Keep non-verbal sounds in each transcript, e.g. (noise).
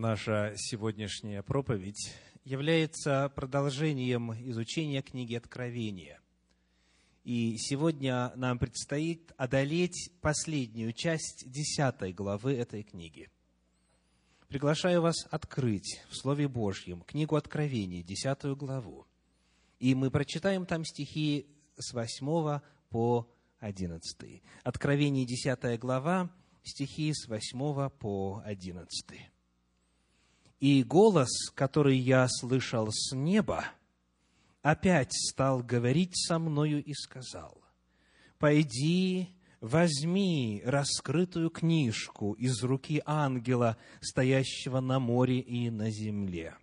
Наша сегодняшняя проповедь является продолжением изучения книги Откровения. И сегодня нам предстоит одолеть последнюю часть десятой главы этой книги. Приглашаю вас открыть в Слове Божьем книгу Откровения, десятую главу. И мы прочитаем там стихи с восьмого по одиннадцатый. Откровение, десятая глава, стихи с восьмого по одиннадцатый. И голос, который я слышал с неба, опять стал говорить со мною и сказал, «Пойди, возьми раскрытую книжку из руки ангела, стоящего на море и на земле».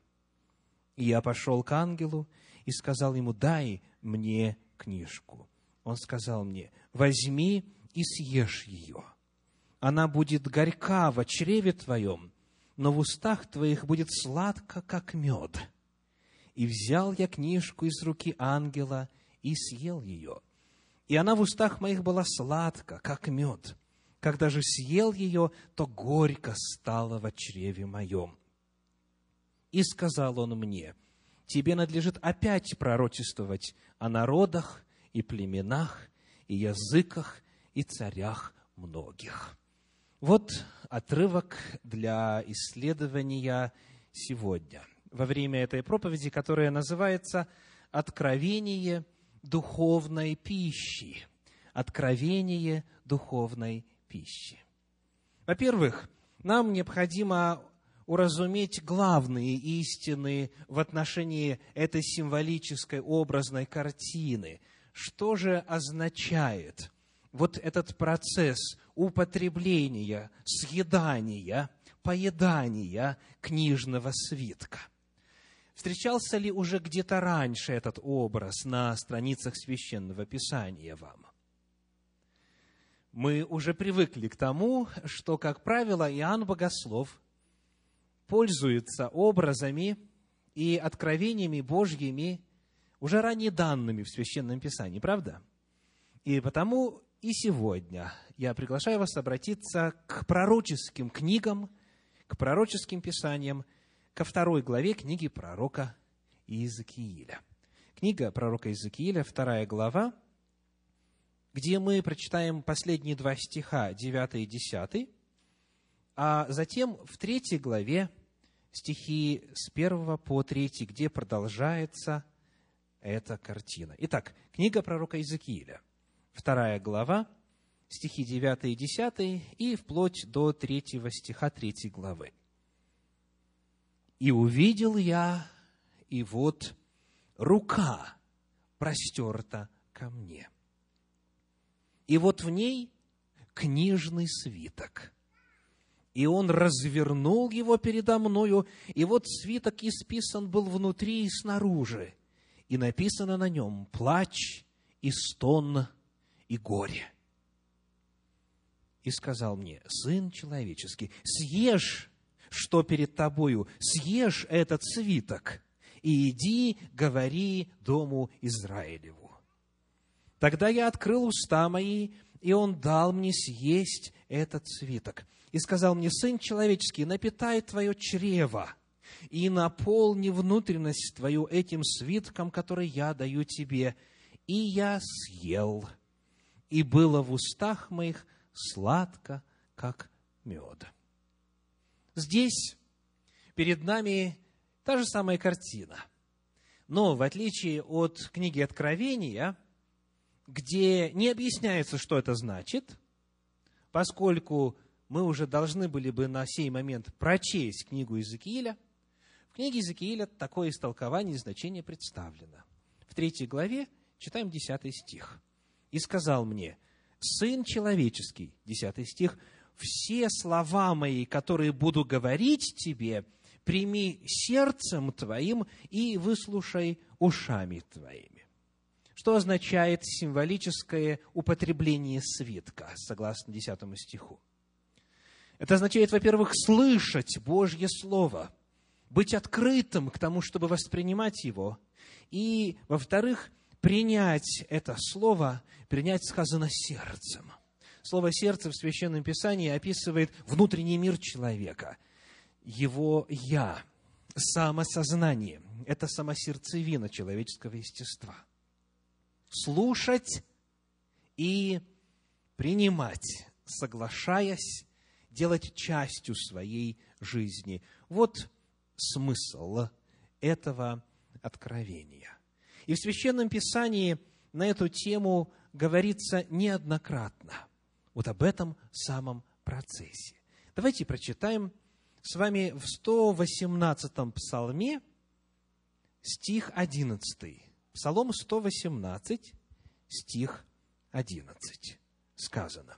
И я пошел к ангелу и сказал ему, «Дай мне книжку». Он сказал мне, «Возьми и съешь ее. Она будет горька в чреве твоем, но в устах твоих будет сладко, как мед. И взял я книжку из руки ангела и съел ее. И она в устах моих была сладка, как мед. Когда же съел ее, то горько стало в чреве моем. И сказал он мне, тебе надлежит опять пророчествовать о народах и племенах, и языках, и царях многих. Вот отрывок для исследования сегодня, во время этой проповеди, которая называется «Откровение духовной пищи». Откровение духовной пищи. Во-первых, нам необходимо уразуметь главные истины в отношении этой символической образной картины. Что же означает вот этот процесс употребления, съедания, поедания книжного свитка. Встречался ли уже где-то раньше этот образ на страницах священного писания вам? Мы уже привыкли к тому, что, как правило, Иоанн Богослов пользуется образами и откровениями Божьими, уже ранее данными в Священном Писании, правда? И потому и сегодня я приглашаю вас обратиться к пророческим книгам, к пророческим писаниям, ко второй главе книги пророка Иезекииля. Книга пророка Иезекииля, вторая глава, где мы прочитаем последние два стиха, 9 и 10, а затем в третьей главе стихи с 1 по 3, где продолжается эта картина. Итак, книга пророка Иезекииля – вторая глава, стихи 9 и 10, и вплоть до 3 стиха 3 главы. «И увидел я, и вот рука простерта ко мне. И вот в ней книжный свиток. И он развернул его передо мною, и вот свиток исписан был внутри и снаружи, и написано на нем «Плач и стон и горе. И сказал мне, сын человеческий, съешь, что перед тобою, съешь этот свиток, и иди, говори дому Израилеву. Тогда я открыл уста мои, и он дал мне съесть этот свиток. И сказал мне, сын человеческий, напитай твое чрево, и наполни внутренность твою этим свитком, который я даю тебе. И я съел и было в устах моих сладко, как мед. Здесь перед нами та же самая картина. Но в отличие от книги Откровения, где не объясняется, что это значит, поскольку мы уже должны были бы на сей момент прочесть книгу Иезекииля, в книге Иезекииля такое истолкование и значение представлено. В третьей главе читаем десятый стих и сказал мне, «Сын человеческий», десятый стих, «все слова мои, которые буду говорить тебе, прими сердцем твоим и выслушай ушами твоими». Что означает символическое употребление свитка, согласно десятому стиху? Это означает, во-первых, слышать Божье Слово, быть открытым к тому, чтобы воспринимать его, и, во-вторых, принять это слово, принять сказано сердцем. Слово «сердце» в Священном Писании описывает внутренний мир человека. его «я», самосознание. Это самосердцевина человеческого естества. Слушать и принимать, соглашаясь, делать частью своей жизни. Вот смысл этого откровения. И в Священном Писании на эту тему говорится неоднократно. Вот об этом самом процессе. Давайте прочитаем с вами в 118-м псалме стих 11. Псалом 118, стих 11. Сказано.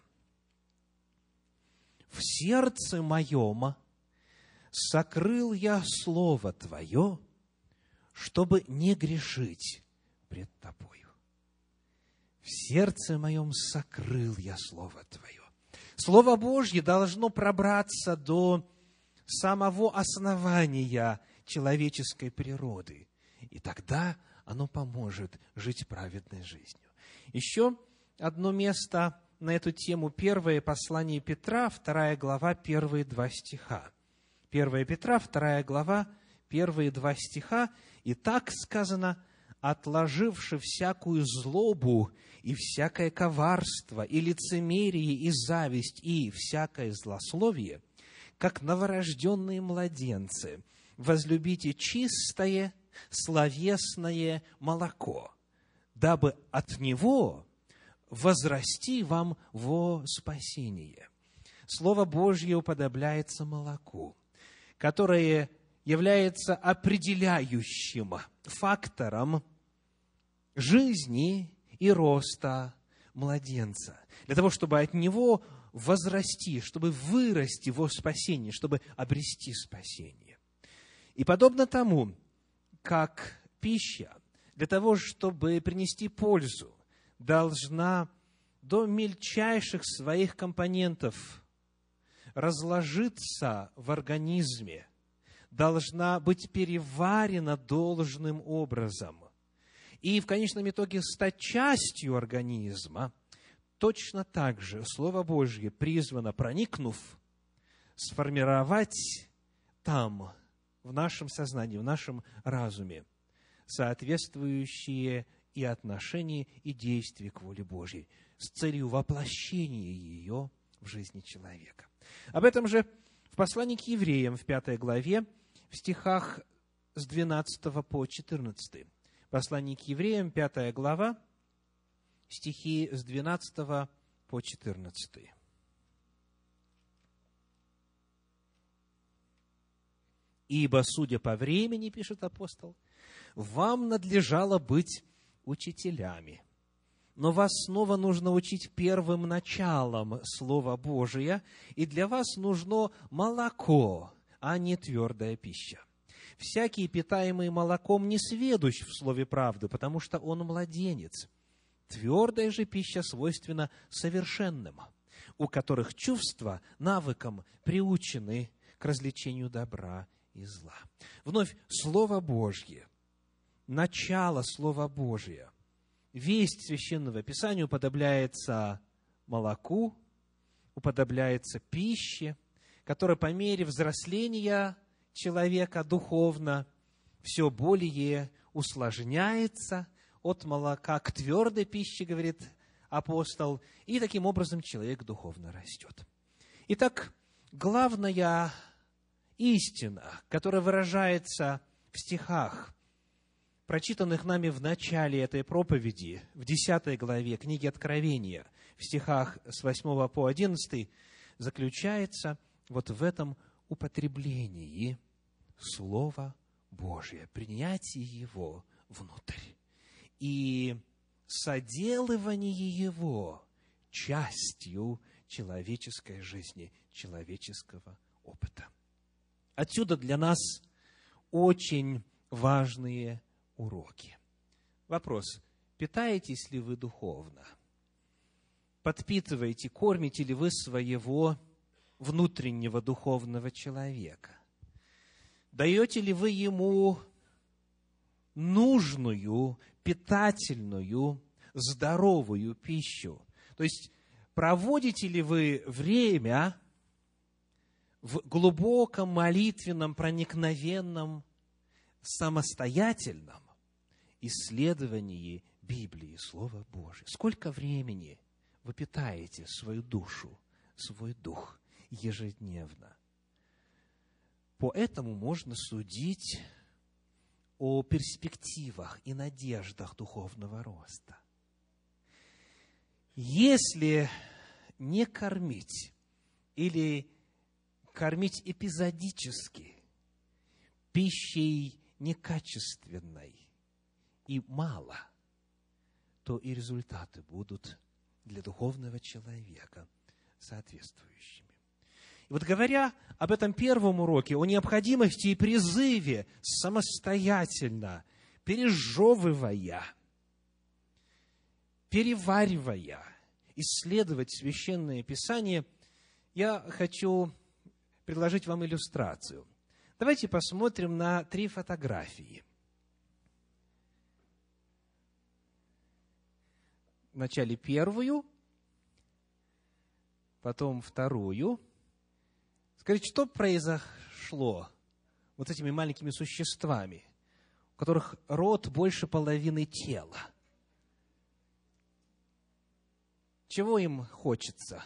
«В сердце моем сокрыл я Слово Твое, чтобы не грешить пред Тобою. В сердце моем сокрыл я Слово Твое. Слово Божье должно пробраться до самого основания человеческой природы. И тогда оно поможет жить праведной жизнью. Еще одно место на эту тему. Первое послание Петра, вторая глава, первые два стиха. 1 Петра, 2 глава, первые два стиха. И так сказано, отложивши всякую злобу и всякое коварство, и лицемерие, и зависть, и всякое злословие, как новорожденные младенцы, возлюбите чистое, словесное молоко, дабы от него возрасти вам во спасение. Слово Божье уподобляется молоку – которое является определяющим фактором жизни и роста младенца. Для того, чтобы от него возрасти, чтобы вырасти во спасение, чтобы обрести спасение. И подобно тому, как пища для того, чтобы принести пользу, должна до мельчайших своих компонентов разложиться в организме, должна быть переварена должным образом и в конечном итоге стать частью организма, точно так же Слово Божье призвано, проникнув, сформировать там, в нашем сознании, в нашем разуме, соответствующие и отношения, и действия к воле Божьей с целью воплощения ее в жизни человека. Об этом же в послании к евреям в пятой главе, в стихах с 12 по 14. Послание к евреям, пятая глава, стихи с 12 по 14. Ибо, судя по времени, пишет апостол, вам надлежало быть учителями – но вас снова нужно учить первым началом Слова Божия, и для вас нужно молоко, а не твердая пища. Всякий, питаемый молоком, не сведущ в слове правды, потому что он младенец. Твердая же пища свойственна совершенным, у которых чувства навыкам приучены к развлечению добра и зла. Вновь Слово Божье, начало Слова Божия – весть священного писания уподобляется молоку, уподобляется пище, которая по мере взросления человека духовно все более усложняется от молока к твердой пище, говорит апостол, и таким образом человек духовно растет. Итак, главная истина, которая выражается в стихах прочитанных нами в начале этой проповеди, в 10 главе книги Откровения, в стихах с 8 по 11, заключается вот в этом употреблении Слова Божия, принятии Его внутрь и соделывании Его частью человеческой жизни, человеческого опыта. Отсюда для нас очень важные уроки. Вопрос. Питаетесь ли вы духовно? Подпитываете, кормите ли вы своего внутреннего духовного человека? Даете ли вы ему нужную, питательную, здоровую пищу? То есть, проводите ли вы время в глубоком молитвенном, проникновенном, самостоятельном исследовании Библии, Слова Божьего. Сколько времени вы питаете свою душу, свой дух ежедневно? По этому можно судить о перспективах и надеждах духовного роста. Если не кормить или кормить эпизодически, пищей некачественной и мало, то и результаты будут для духовного человека соответствующими. И вот говоря об этом первом уроке, о необходимости и призыве самостоятельно, пережевывая, переваривая, исследовать священное писание, я хочу предложить вам иллюстрацию. Давайте посмотрим на три фотографии. Вначале первую, потом вторую. Скажите, что произошло вот с этими маленькими существами, у которых рот больше половины тела? Чего им хочется?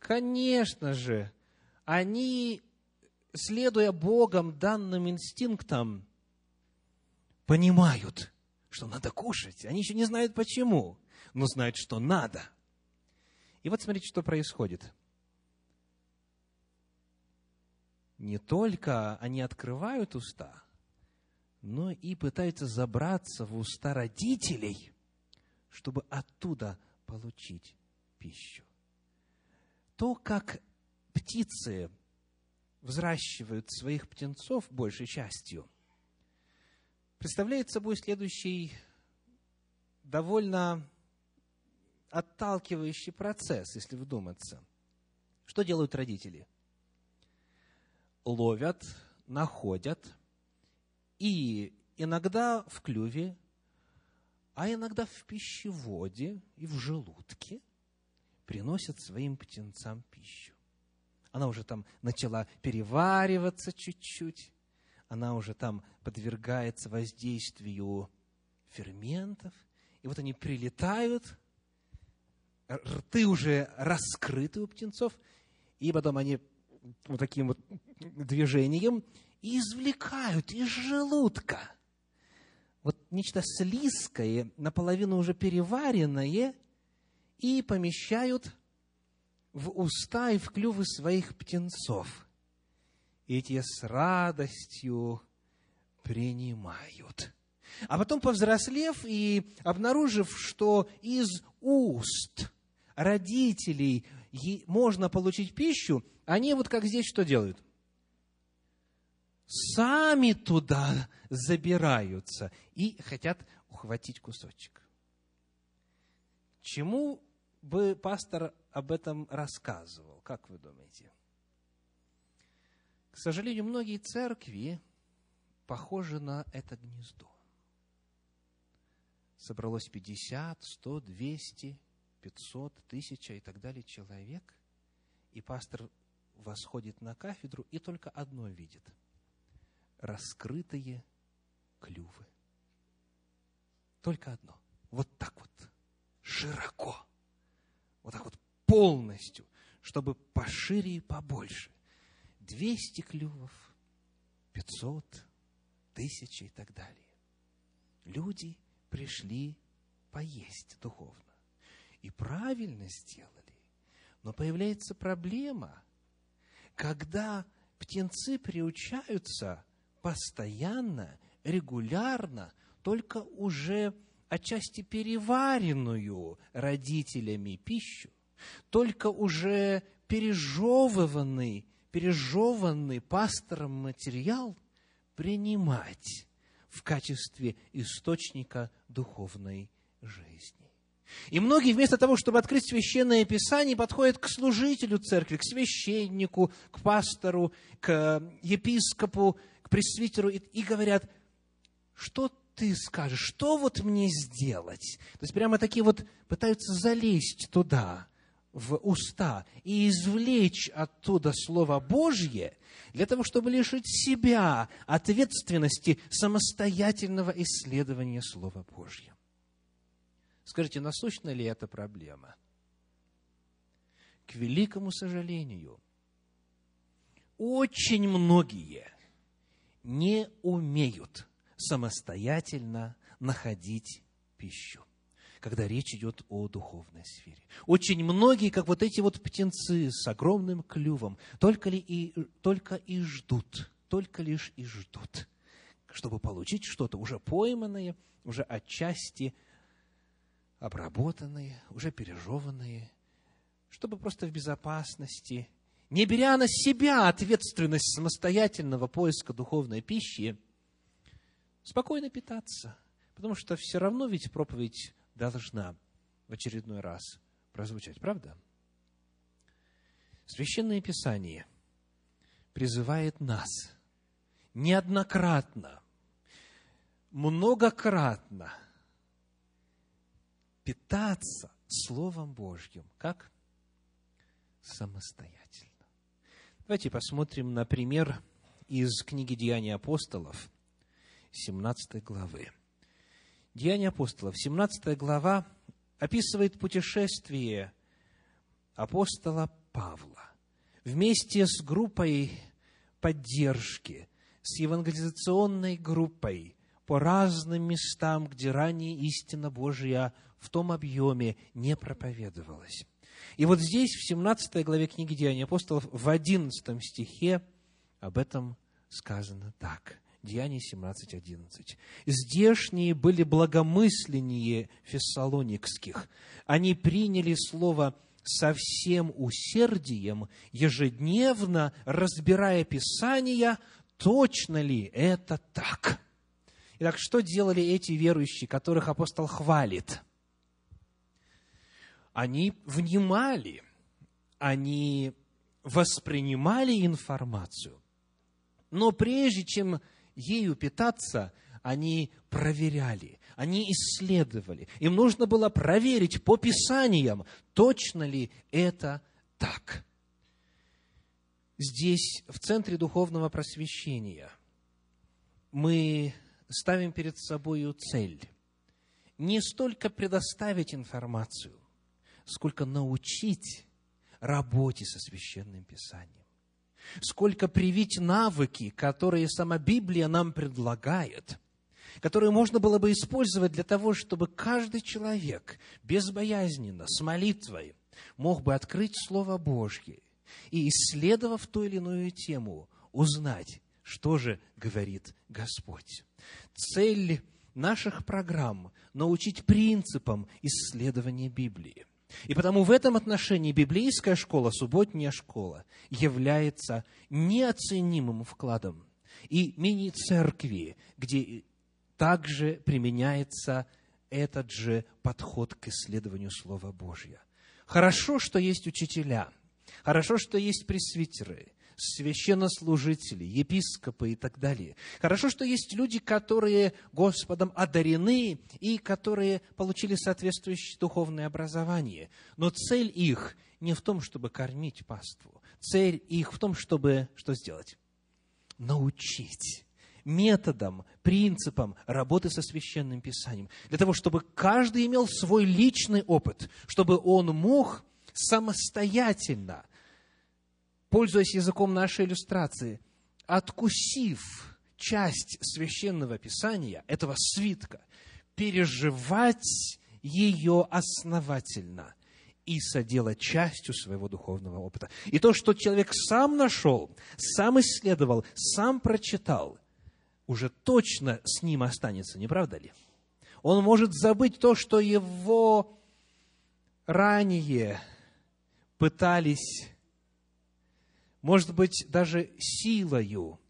Конечно же, они, следуя Богом данным инстинктам, понимают, что надо кушать. Они еще не знают почему, но знают, что надо. И вот смотрите, что происходит. Не только они открывают уста, но и пытаются забраться в уста родителей, чтобы оттуда получить пищу. То, как птицы взращивают своих птенцов большей частью, представляет собой следующий довольно отталкивающий процесс, если вдуматься. Что делают родители? Ловят, находят. И иногда в клюве, а иногда в пищеводе и в желудке приносят своим птенцам пищу. Она уже там начала перевариваться чуть-чуть, она уже там подвергается воздействию ферментов, и вот они прилетают, рты уже раскрыты у птенцов, и потом они вот таким вот движением извлекают из желудка вот нечто слизкое, наполовину уже переваренное, и помещают в уста и в клювы своих птенцов. И эти с радостью принимают. А потом, повзрослев и обнаружив, что из уст родителей можно получить пищу, они вот как здесь что делают? Сами туда забираются и хотят ухватить кусочек. Чему бы пастор об этом рассказывал, как вы думаете? К сожалению, многие церкви похожи на это гнездо. Собралось 50, 100, 200, 500, 1000 и так далее человек, и пастор восходит на кафедру и только одно видит – раскрытые клювы. Только одно. Вот так вот, широко, вот так вот полностью, чтобы пошире и побольше. 200 клювов, 500, тысячи и так далее. Люди пришли поесть духовно. И правильно сделали. Но появляется проблема, когда птенцы приучаются постоянно, регулярно, только уже отчасти переваренную родителями пищу, только уже пережевыванный пережеванный пастором материал принимать в качестве источника духовной жизни. И многие вместо того, чтобы открыть священное писание, подходят к служителю церкви, к священнику, к пастору, к епископу, пресвитеру и, и говорят, что ты скажешь, что вот мне сделать? То есть прямо такие вот пытаются залезть туда, в уста и извлечь оттуда Слово Божье для того, чтобы лишить себя ответственности самостоятельного исследования Слова Божьего. Скажите, насущна ли эта проблема? К великому сожалению, очень многие не умеют самостоятельно находить пищу когда речь идет о духовной сфере. Очень многие, как вот эти вот птенцы с огромным клювом, только, ли и, только и ждут, только лишь и ждут, чтобы получить что-то уже пойманное, уже отчасти обработанные, уже пережеванные, чтобы просто в безопасности, не беря на себя ответственность самостоятельного поиска духовной пищи, спокойно питаться. Потому что все равно ведь проповедь должна в очередной раз прозвучать, правда? Священное Писание призывает нас неоднократно, многократно питаться Словом Божьим. Как? Самостоятельно. Давайте посмотрим на пример из книги Деяний апостолов, 17 главы. Деяния апостолов, 17 глава, описывает путешествие апостола Павла вместе с группой поддержки, с евангелизационной группой по разным местам, где ранее истина Божья в том объеме не проповедовалась. И вот здесь, в 17 главе книги Деяний апостолов, в 11 стихе об этом сказано так – Деяний 17.11. «Здешние были благомысленнее фессалоникских. Они приняли слово со всем усердием, ежедневно разбирая Писания, точно ли это так». Итак, что делали эти верующие, которых апостол хвалит? Они внимали, они воспринимали информацию, но прежде чем ею питаться, они проверяли, они исследовали. Им нужно было проверить по Писаниям, точно ли это так. Здесь, в центре духовного просвещения, мы ставим перед собой цель не столько предоставить информацию, сколько научить работе со священным писанием сколько привить навыки, которые сама Библия нам предлагает, которые можно было бы использовать для того, чтобы каждый человек безбоязненно, с молитвой, мог бы открыть Слово Божье и, исследовав ту или иную тему, узнать, что же говорит Господь. Цель наших программ – научить принципам исследования Библии – и потому в этом отношении библейская школа, субботняя школа, является неоценимым вкладом. И мини-церкви, где также применяется этот же подход к исследованию Слова Божьего. Хорошо, что есть учителя, хорошо, что есть пресвитеры, священнослужители, епископы и так далее. Хорошо, что есть люди, которые Господом одарены и которые получили соответствующее духовное образование. Но цель их не в том, чтобы кормить паству. Цель их в том, чтобы что сделать? Научить методам, принципам работы со священным писанием, для того, чтобы каждый имел свой личный опыт, чтобы он мог самостоятельно пользуясь языком нашей иллюстрации, откусив часть священного писания, этого свитка, переживать ее основательно и соделать частью своего духовного опыта. И то, что человек сам нашел, сам исследовал, сам прочитал, уже точно с ним останется, не правда ли? Он может забыть то, что его ранее пытались может быть, даже силою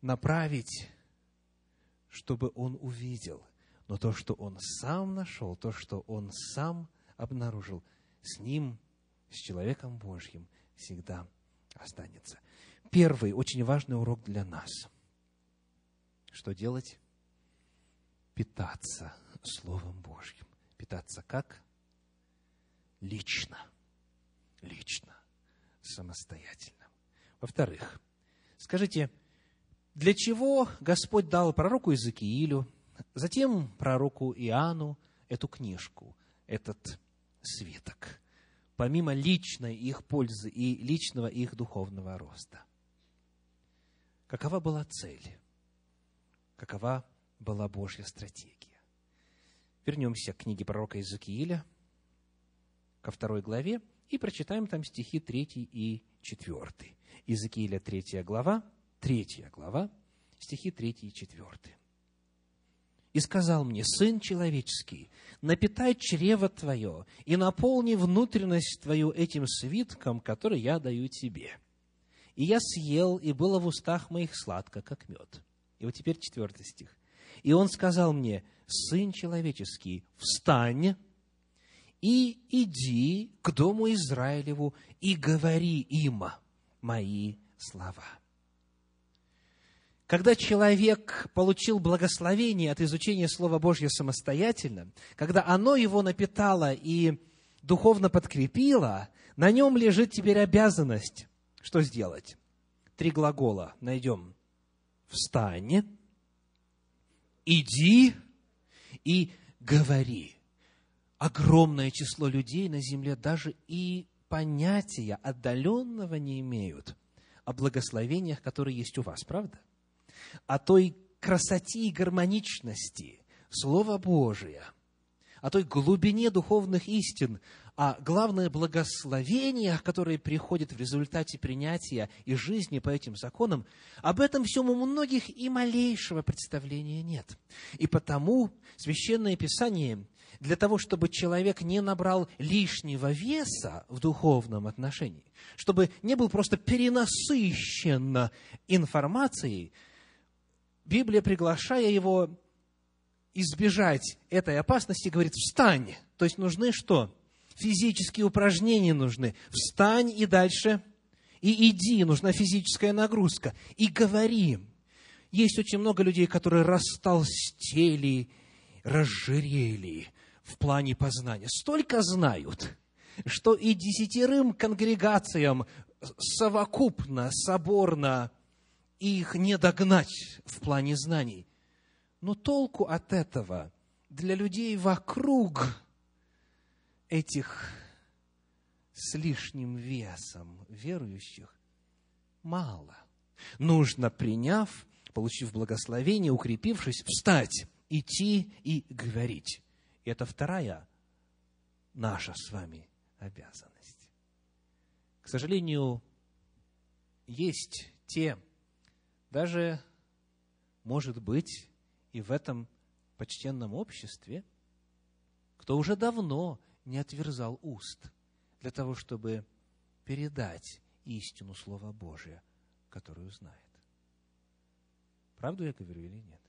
направить, чтобы он увидел. Но то, что он сам нашел, то, что он сам обнаружил, с ним, с человеком Божьим, всегда останется. Первый очень важный урок для нас. Что делать? Питаться Словом Божьим. Питаться как? лично. Лично. Самостоятельно. Во-вторых, скажите, для чего Господь дал пророку Иезекиилю, затем пророку Иоанну эту книжку, этот свиток, помимо личной их пользы и личного их духовного роста? Какова была цель? Какова была Божья стратегия? Вернемся к книге пророка Иезекииля, ко второй главе, и прочитаем там стихи 3 и 4. Иезекииля 3 глава, 3 глава, стихи 3 и 4. «И сказал мне, Сын человеческий, напитай чрево твое и наполни внутренность твою этим свитком, который я даю тебе. И я съел, и было в устах моих сладко, как мед». И вот теперь четвертый стих. «И он сказал мне, Сын человеческий, встань и иди к дому Израилеву и говори им мои слова. Когда человек получил благословение от изучения Слова Божьего самостоятельно, когда оно его напитало и духовно подкрепило, на нем лежит теперь обязанность, что сделать? Три глагола найдем. Встань, иди и говори. Огромное число людей на земле даже и понятия отдаленного не имеют о благословениях, которые есть у вас, правда? О той красоте и гармоничности Слова Божия, о той глубине духовных истин, а главное благословение, которое приходит в результате принятия и жизни по этим законам, об этом всем у многих и малейшего представления нет. И потому Священное Писание для того, чтобы человек не набрал лишнего веса в духовном отношении, чтобы не был просто перенасыщен информацией, Библия, приглашая его избежать этой опасности, говорит, встань. То есть нужны что? физические упражнения нужны. Встань и дальше, и иди, нужна физическая нагрузка. И говори. Есть очень много людей, которые растолстели, разжирели в плане познания. Столько знают, что и десятерым конгрегациям совокупно, соборно их не догнать в плане знаний. Но толку от этого для людей вокруг этих с лишним весом верующих мало. Нужно, приняв, получив благословение, укрепившись, встать, идти и говорить. И это вторая наша с вами обязанность. К сожалению, есть те, даже, может быть, и в этом почтенном обществе, кто уже давно не отверзал уст для того, чтобы передать истину Слова Божия, которую знает. Правду я говорю или нет?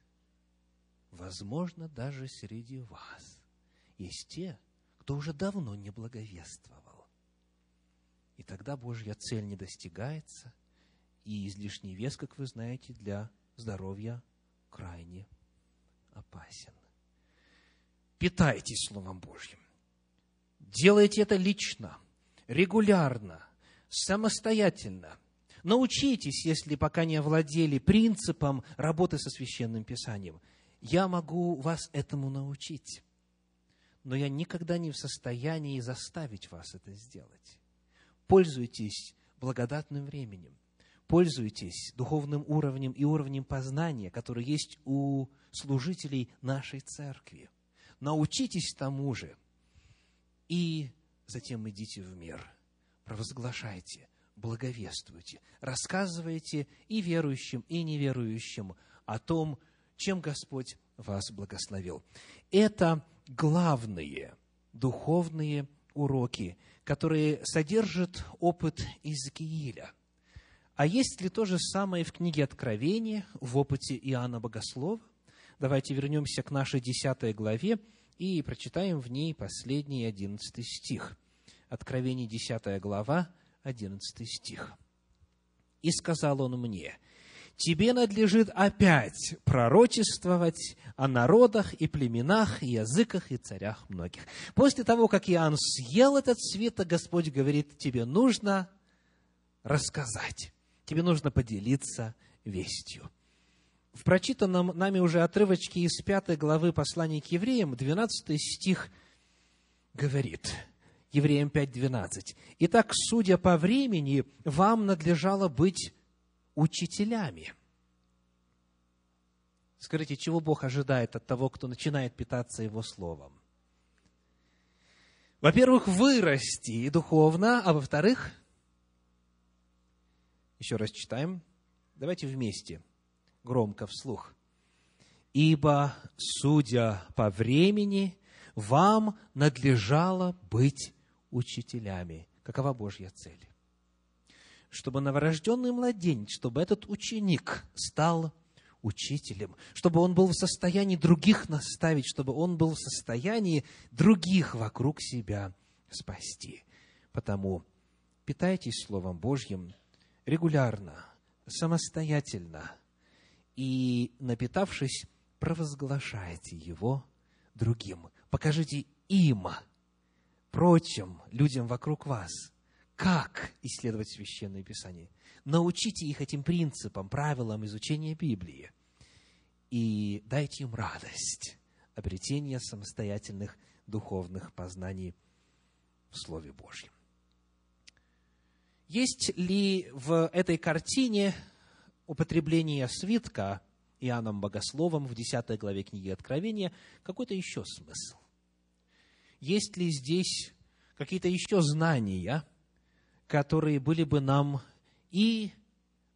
Возможно, даже среди вас есть те, кто уже давно не благовествовал. И тогда Божья цель не достигается, и излишний вес, как вы знаете, для здоровья крайне опасен. Питайтесь Словом Божьим. Делайте это лично, регулярно, самостоятельно. Научитесь, если пока не овладели принципом работы со священным писанием. Я могу вас этому научить, но я никогда не в состоянии заставить вас это сделать. Пользуйтесь благодатным временем, пользуйтесь духовным уровнем и уровнем познания, который есть у служителей нашей церкви. Научитесь тому же – и затем идите в мир, провозглашайте, благовествуйте, рассказывайте и верующим, и неверующим о том, чем Господь вас благословил. Это главные духовные уроки, которые содержат опыт Иезекииля. А есть ли то же самое в книге Откровения, в опыте Иоанна Богослова? Давайте вернемся к нашей десятой главе и прочитаем в ней последний одиннадцатый стих. Откровение, десятая глава, одиннадцатый стих. «И сказал он мне, тебе надлежит опять пророчествовать о народах и племенах, и языках, и царях многих. После того, как Иоанн съел этот свиток, Господь говорит, тебе нужно рассказать, тебе нужно поделиться вестью. В прочитанном нами уже отрывочке из пятой главы послания к евреям, 12 стих говорит, Евреям 5.12. «Итак, судя по времени, вам надлежало быть учителями». Скажите, чего Бог ожидает от того, кто начинает питаться Его Словом? Во-первых, вырасти духовно, а во-вторых, еще раз читаем, давайте вместе – громко вслух. «Ибо, судя по времени, вам надлежало быть учителями». Какова Божья цель? Чтобы новорожденный младенец, чтобы этот ученик стал учителем, чтобы он был в состоянии других наставить, чтобы он был в состоянии других вокруг себя спасти. Потому питайтесь Словом Божьим регулярно, самостоятельно – и, напитавшись, провозглашайте его другим. Покажите им, прочим людям вокруг вас, как исследовать Священное Писание. Научите их этим принципам, правилам изучения Библии. И дайте им радость обретения самостоятельных духовных познаний в Слове Божьем. Есть ли в этой картине употребления свитка Иоанном Богословом в 10 главе книги Откровения какой-то еще смысл? Есть ли здесь какие-то еще знания, которые были бы нам и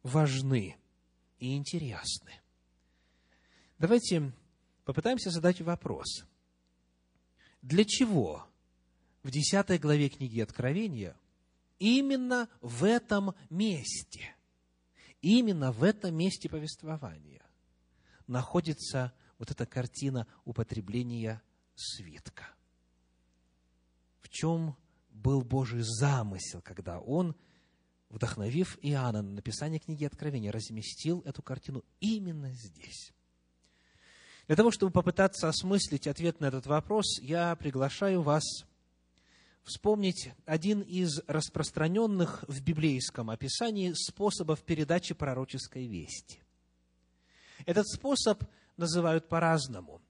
важны, и интересны? Давайте попытаемся задать вопрос. Для чего в 10 главе книги Откровения именно в этом месте – именно в этом месте повествования находится вот эта картина употребления свитка. В чем был Божий замысел, когда Он, вдохновив Иоанна на написание книги Откровения, разместил эту картину именно здесь. Для того, чтобы попытаться осмыслить ответ на этот вопрос, я приглашаю вас вспомнить один из распространенных в библейском описании способов передачи пророческой вести. Этот способ называют по-разному.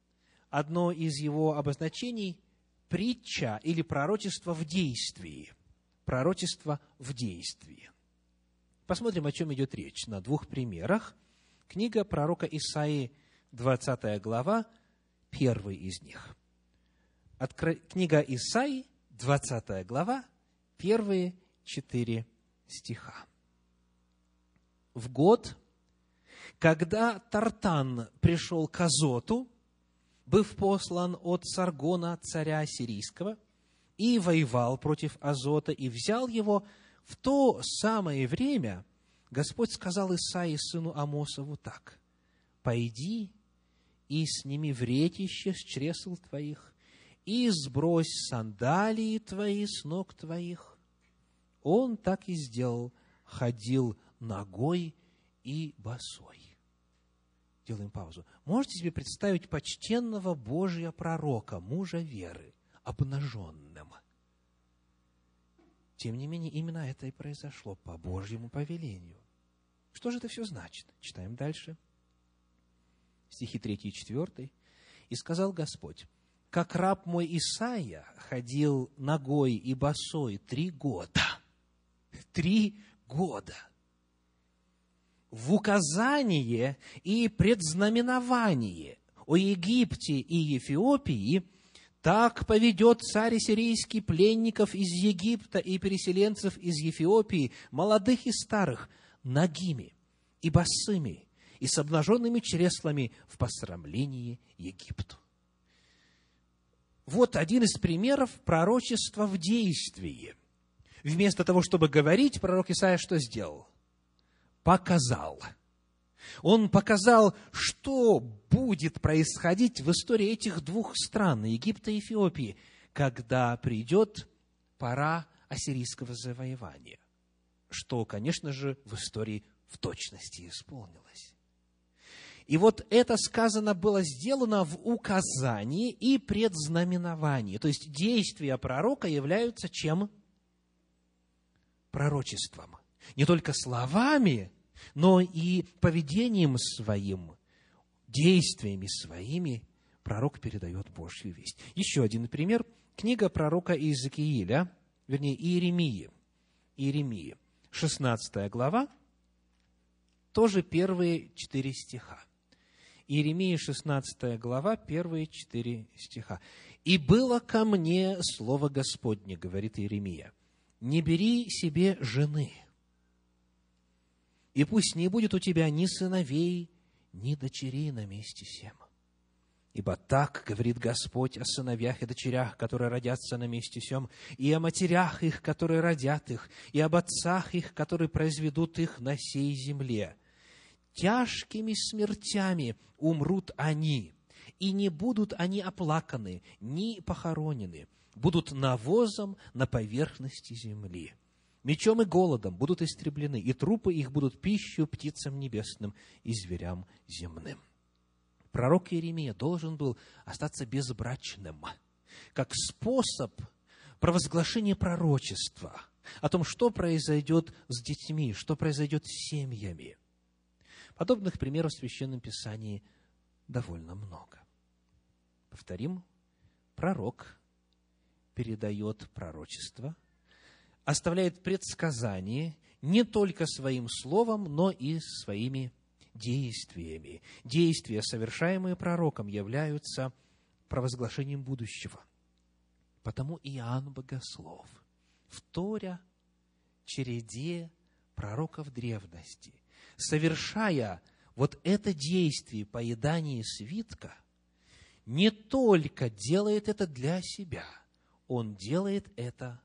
Одно из его обозначений – притча или пророчество в действии. Пророчество в действии. Посмотрим, о чем идет речь на двух примерах. Книга пророка Исаии, 20 глава, первый из них. Откро... Книга Исаии, 20 глава, первые четыре стиха. В год, когда Тартан пришел к Азоту, быв послан от Саргона, царя сирийского, и воевал против Азота, и взял его, в то самое время Господь сказал Исаии, сыну Амосову, так, «Пойди и сними вретище с чресл твоих, и сбрось сандалии твои с ног твоих. Он так и сделал, ходил ногой и босой. Делаем паузу. Можете себе представить почтенного Божия пророка, мужа веры, обнаженным? Тем не менее, именно это и произошло по Божьему повелению. Что же это все значит? Читаем дальше. Стихи 3 и 4. «И сказал Господь, как раб мой Исаия ходил ногой и босой три года. (laughs) Три года. В указание и предзнаменование о Египте и Ефиопии так поведет царь сирийский пленников из Египта и переселенцев из Ефиопии, молодых и старых, нагими и босыми, и с обнаженными чреслами в посрамлении Египту. Вот один из примеров пророчества в действии. Вместо того, чтобы говорить, пророк Исаия что сделал? Показал. Он показал, что будет происходить в истории этих двух стран, Египта и Эфиопии, когда придет пора ассирийского завоевания, что, конечно же, в истории в точности исполнилось. И вот это сказано было сделано в указании и предзнаменовании. То есть действия пророка являются чем? Пророчеством. Не только словами, но и поведением своим, действиями своими пророк передает Божью весть. Еще один пример. Книга пророка Иезекииля, вернее, Иеремии. Иеремии, 16 глава, тоже первые четыре стиха. Иеремия, 16 глава, первые четыре стиха. «И было ко мне слово Господне, — говорит Иеремия, — не бери себе жены, и пусть не будет у тебя ни сыновей, ни дочерей на месте сем. Ибо так говорит Господь о сыновьях и дочерях, которые родятся на месте сем, и о матерях их, которые родят их, и об отцах их, которые произведут их на сей земле. Тяжкими смертями умрут они, и не будут они оплаканы, ни похоронены, будут навозом на поверхности земли. Мечом и голодом будут истреблены, и трупы их будут пищу птицам небесным и зверям земным. Пророк Иеремия должен был остаться безбрачным, как способ провозглашения пророчества о том, что произойдет с детьми, что произойдет с семьями. Подобных примеров в Священном Писании довольно много. Повторим, пророк передает пророчество – оставляет предсказание не только своим словом, но и своими действиями. Действия, совершаемые пророком, являются провозглашением будущего. Потому Иоанн Богослов, вторя череде пророков древности, совершая вот это действие поедания свитка, не только делает это для себя, он делает это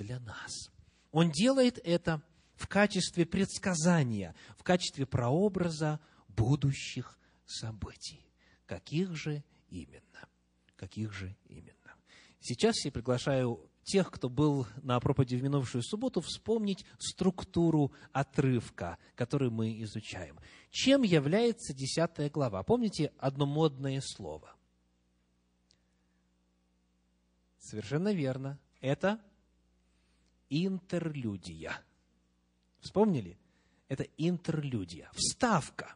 для нас. Он делает это в качестве предсказания, в качестве прообраза будущих событий. Каких же именно? Каких же именно? Сейчас я приглашаю тех, кто был на проповеди в минувшую субботу, вспомнить структуру отрывка, который мы изучаем. Чем является десятая глава? Помните одно модное слово? Совершенно верно. Это интерлюдия. Вспомнили? Это интерлюдия, вставка.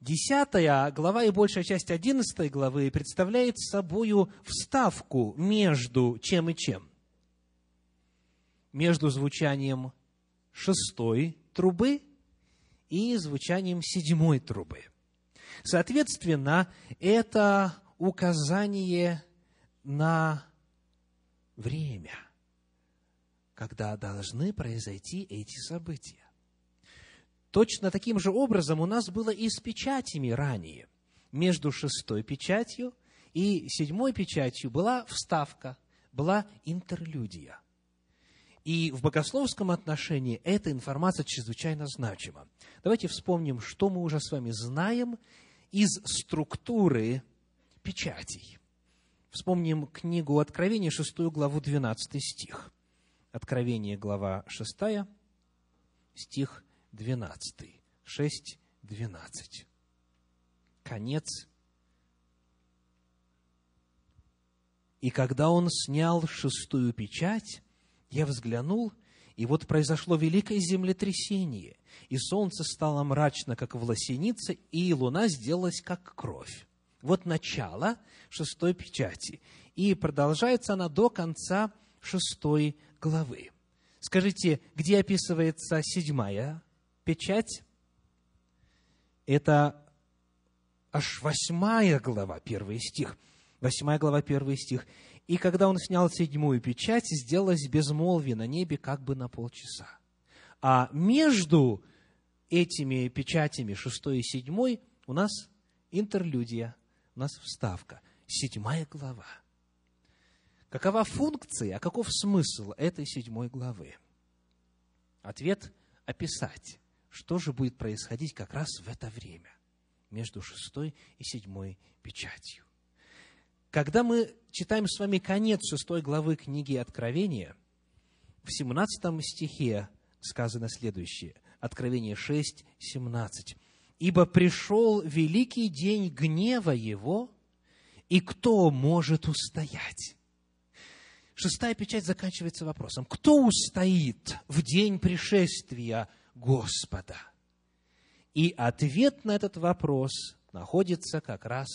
Десятая глава и большая часть одиннадцатой главы представляет собою вставку между чем и чем? Между звучанием шестой трубы и звучанием седьмой трубы. Соответственно, это указание на время – когда должны произойти эти события. Точно таким же образом у нас было и с печатями ранее. Между шестой печатью и седьмой печатью была вставка, была интерлюдия. И в богословском отношении эта информация чрезвычайно значима. Давайте вспомним, что мы уже с вами знаем из структуры печатей. Вспомним книгу Откровения, шестую главу, 12 стих. Откровение, глава 6, стих 12. 6, 12. Конец. «И когда он снял шестую печать, я взглянул, и вот произошло великое землетрясение, и солнце стало мрачно, как власеница, и луна сделалась, как кровь. Вот начало шестой печати. И продолжается она до конца шестой главы. Скажите, где описывается седьмая печать? Это аж восьмая глава, первый стих. Восьмая глава, первый стих. «И когда он снял седьмую печать, сделалось безмолвие на небе как бы на полчаса». А между этими печатями, шестой и седьмой, у нас интерлюдия, у нас вставка. Седьмая глава – Какова функция, а каков смысл этой седьмой главы? Ответ – описать, что же будет происходить как раз в это время между шестой и седьмой печатью. Когда мы читаем с вами конец шестой главы книги Откровения, в 17 стихе сказано следующее. Откровение 6, 17. «Ибо пришел великий день гнева Его, и кто может устоять?» Шестая печать заканчивается вопросом. Кто устоит в день пришествия Господа? И ответ на этот вопрос находится как раз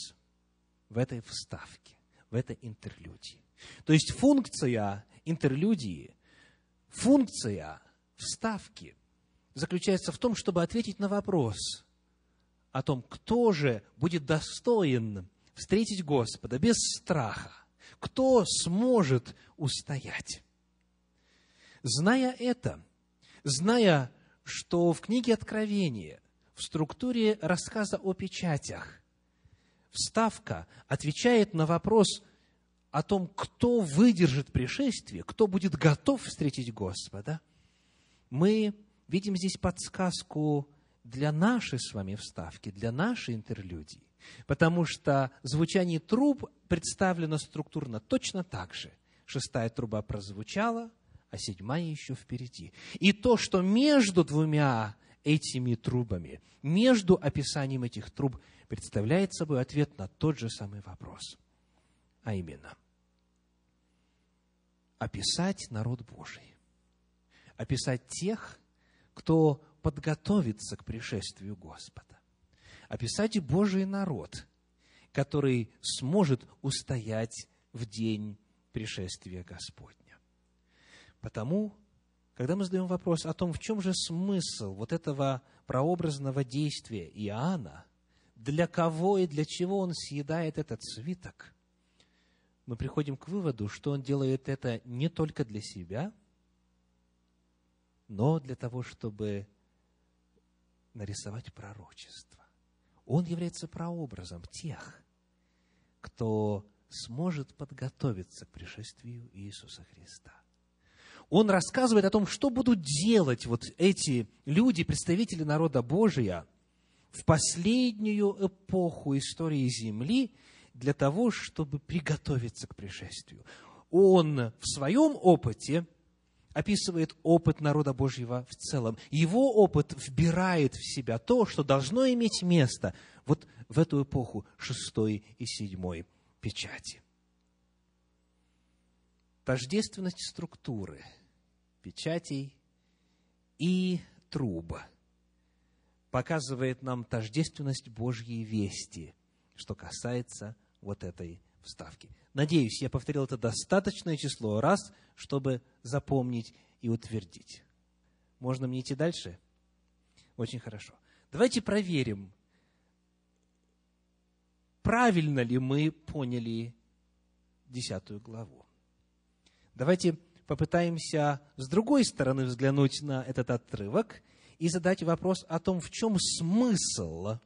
в этой вставке, в этой интерлюдии. То есть функция интерлюдии, функция вставки заключается в том, чтобы ответить на вопрос о том, кто же будет достоин встретить Господа без страха, кто сможет устоять. Зная это, зная, что в книге Откровения, в структуре рассказа о печатях, вставка отвечает на вопрос о том, кто выдержит пришествие, кто будет готов встретить Господа, мы видим здесь подсказку для нашей с вами вставки, для нашей интерлюдии. Потому что звучание труб представлено структурно точно так же. Шестая труба прозвучала, а седьмая еще впереди. И то, что между двумя этими трубами, между описанием этих труб, представляет собой ответ на тот же самый вопрос. А именно, описать народ Божий, описать тех, кто подготовится к пришествию Господа, описать Божий народ, который сможет устоять в день пришествия Господня. Потому, когда мы задаем вопрос о том, в чем же смысл вот этого прообразного действия Иоанна, для кого и для чего он съедает этот свиток, мы приходим к выводу, что он делает это не только для себя, но для того, чтобы нарисовать пророчество. Он является прообразом тех, кто сможет подготовиться к пришествию Иисуса Христа. Он рассказывает о том, что будут делать вот эти люди, представители народа Божия, в последнюю эпоху истории Земли для того, чтобы приготовиться к пришествию. Он в своем опыте – описывает опыт народа Божьего в целом. Его опыт вбирает в себя то, что должно иметь место вот в эту эпоху шестой и седьмой печати. Тождественность структуры печатей и труба показывает нам тождественность Божьей вести, что касается вот этой вставки. Надеюсь, я повторил это достаточное число раз, чтобы запомнить и утвердить. Можно мне идти дальше? Очень хорошо. Давайте проверим, правильно ли мы поняли десятую главу. Давайте попытаемся с другой стороны взглянуть на этот отрывок и задать вопрос о том, в чем смысл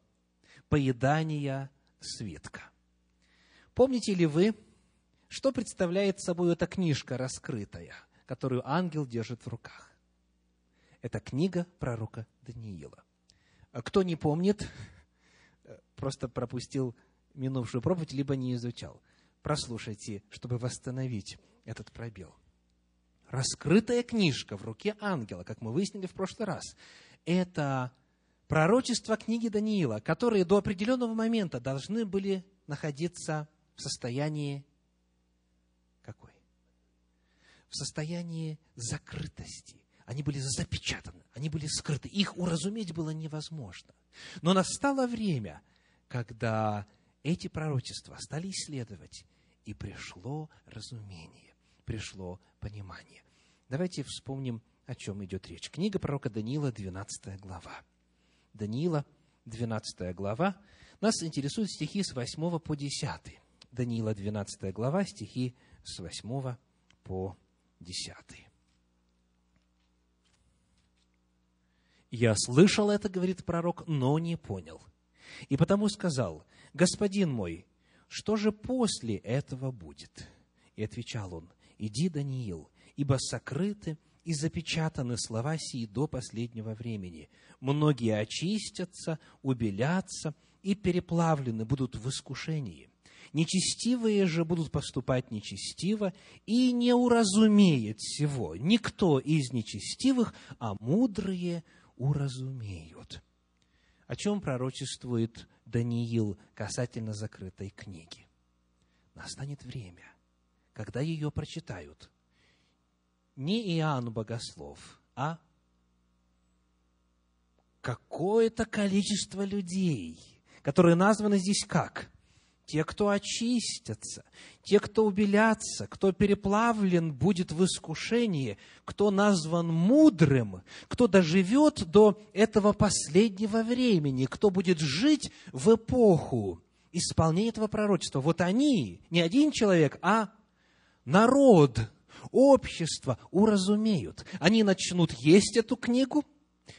поедания свитка. Помните ли вы, что представляет собой эта книжка раскрытая, которую ангел держит в руках? Это книга пророка Даниила. А кто не помнит, просто пропустил минувшую проповедь, либо не изучал. Прослушайте, чтобы восстановить этот пробел. Раскрытая книжка в руке ангела, как мы выяснили в прошлый раз, это пророчество книги Даниила, которые до определенного момента должны были находиться в состоянии какой? В состоянии закрытости. Они были запечатаны, они были скрыты. Их уразуметь было невозможно. Но настало время, когда эти пророчества стали исследовать, и пришло разумение, пришло понимание. Давайте вспомним, о чем идет речь. Книга пророка Даниила, 12 глава. Даниила, 12 глава. Нас интересуют стихи с 8 по 10. Даниила, 12 глава, стихи с 8 по 10. «Я слышал это, — говорит пророк, — но не понял. И потому сказал, господин мой, что же после этого будет? И отвечал он, иди, Даниил, ибо сокрыты и запечатаны слова сии до последнего времени. Многие очистятся, убелятся и переплавлены будут в искушении. Нечестивые же будут поступать нечестиво и не уразумеет всего никто из нечестивых, а мудрые уразумеют. О чем пророчествует Даниил касательно закрытой книги? Настанет время, когда ее прочитают не Иоанн Богослов, а какое-то количество людей, которые названы здесь как? Те, кто очистятся, те, кто убелятся, кто переплавлен будет в искушении, кто назван мудрым, кто доживет до этого последнего времени, кто будет жить в эпоху исполнения этого пророчества. Вот они, не один человек, а народ, общество уразумеют. Они начнут есть эту книгу,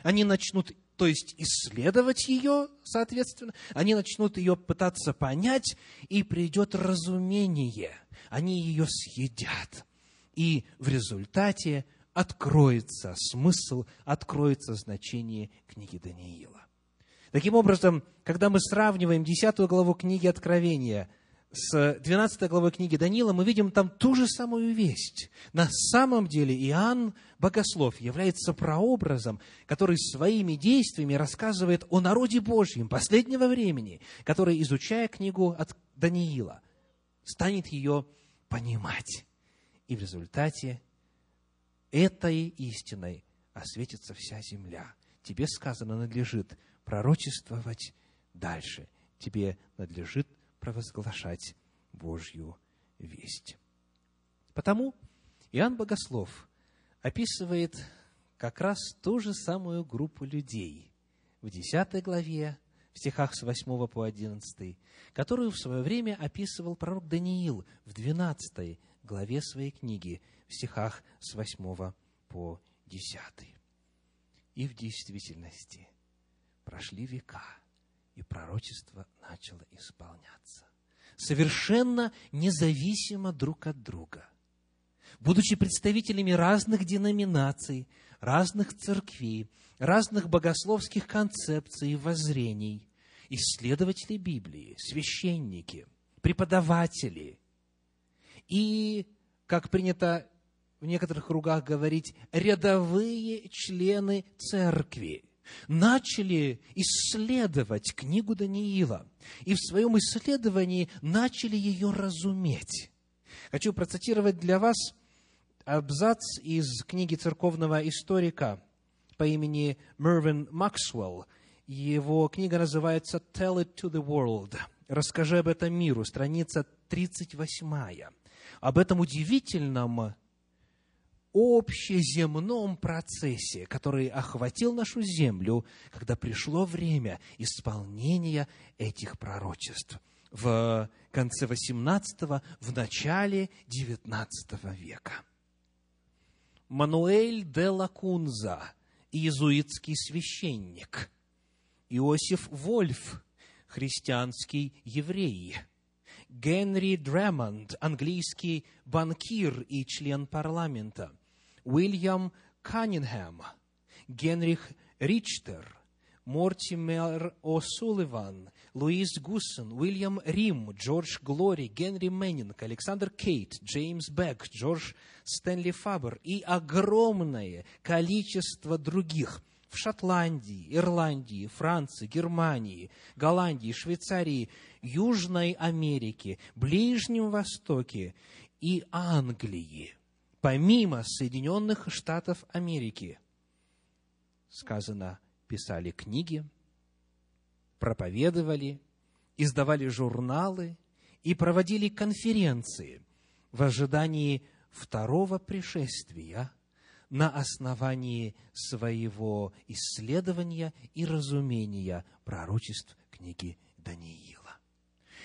они начнут то есть исследовать ее, соответственно, они начнут ее пытаться понять, и придет разумение. Они ее съедят. И в результате откроется смысл, откроется значение книги Даниила. Таким образом, когда мы сравниваем 10 главу книги Откровения с 12 главой книги Даниила, мы видим там ту же самую весть. На самом деле Иоанн Богослов является прообразом, который своими действиями рассказывает о народе Божьем последнего времени, который, изучая книгу от Даниила, станет ее понимать. И в результате этой истиной осветится вся земля. Тебе сказано надлежит пророчествовать дальше. Тебе надлежит провозглашать Божью весть. Потому Иоанн Богослов описывает как раз ту же самую группу людей в 10 главе, в стихах с 8 по 11, которую в свое время описывал пророк Даниил в 12 главе своей книги, в стихах с 8 по 10. И в действительности прошли века – и пророчество начало исполняться. Совершенно независимо друг от друга. Будучи представителями разных деноминаций, разных церквей, разных богословских концепций и воззрений, исследователи Библии, священники, преподаватели и, как принято в некоторых кругах говорить, рядовые члены церкви – начали исследовать книгу Даниила и в своем исследовании начали ее разуметь. Хочу процитировать для вас абзац из книги церковного историка по имени Мервин Максвелл. Его книга называется «Tell it to the world» – «Расскажи об этом миру», страница 38. Об этом удивительном общеземном процессе, который охватил нашу землю, когда пришло время исполнения этих пророчеств. В конце XVIII, в начале XIX века. Мануэль де Лакунза, иезуитский священник, Иосиф Вольф, христианский еврей, Генри Дремонд, английский банкир и член парламента – Уильям Каннингем, Генрих Ричтер, Мортимер О'Сулливан, Луис Гуссен, Уильям Рим, Джордж Глори, Генри Мэннинг, Александр Кейт, Джеймс Бек, Джордж Стэнли Фабер и огромное количество других в Шотландии, Ирландии, Франции, Германии, Голландии, Швейцарии, Южной Америке, Ближнем Востоке и Англии – помимо Соединенных Штатов Америки, сказано, писали книги, проповедовали, издавали журналы и проводили конференции в ожидании второго пришествия на основании своего исследования и разумения пророчеств книги Даниила.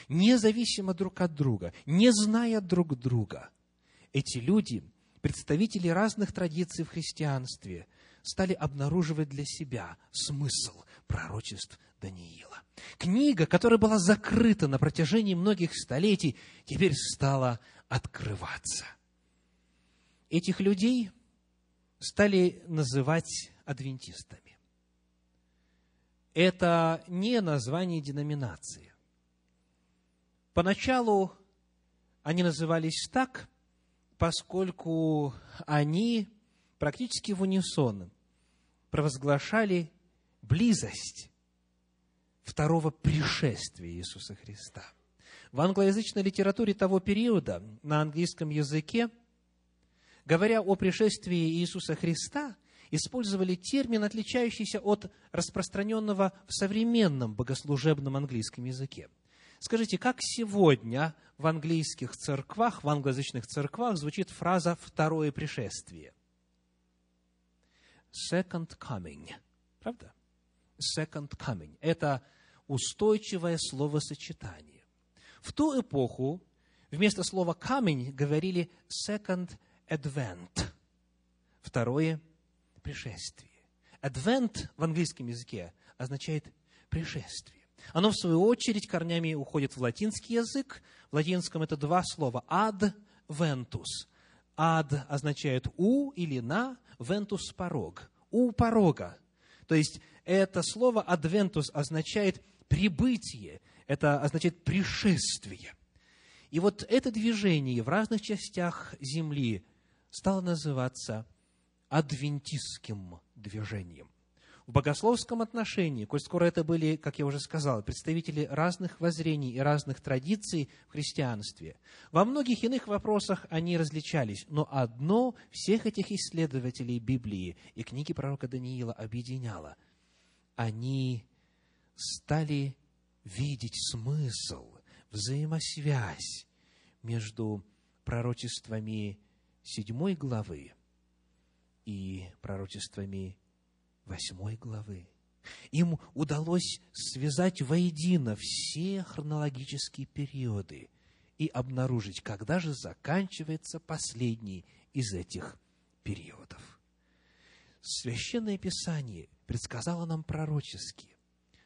Независимо друг от друга, не зная друг друга, эти люди – представители разных традиций в христианстве стали обнаруживать для себя смысл пророчеств Даниила. Книга, которая была закрыта на протяжении многих столетий, теперь стала открываться. Этих людей стали называть адвентистами. Это не название деноминации. Поначалу они назывались так, поскольку они практически в унисон провозглашали близость второго пришествия Иисуса Христа. В англоязычной литературе того периода на английском языке, говоря о пришествии Иисуса Христа, использовали термин, отличающийся от распространенного в современном богослужебном английском языке. Скажите, как сегодня в английских церквах, в англоязычных церквах звучит фраза «второе пришествие»? Second coming. Правда? Second coming. Это устойчивое словосочетание. В ту эпоху вместо слова coming говорили second advent. Второе пришествие. Advent в английском языке означает пришествие. Оно, в свою очередь, корнями уходит в латинский язык. В латинском это два слова ad ventus. Ad означает у или на, ventus – порог. У порога. То есть это слово adventus означает прибытие, это означает пришествие. И вот это движение в разных частях Земли стало называться адвентистским движением. В богословском отношении, коль скоро это были, как я уже сказал, представители разных воззрений и разных традиций в христианстве, во многих иных вопросах они различались, но одно всех этих исследователей Библии и книги пророка Даниила объединяло. Они стали видеть смысл, взаимосвязь между пророчествами седьмой главы и пророчествами восьмой главы. Им удалось связать воедино все хронологические периоды и обнаружить, когда же заканчивается последний из этих периодов. Священное Писание предсказало нам пророчески,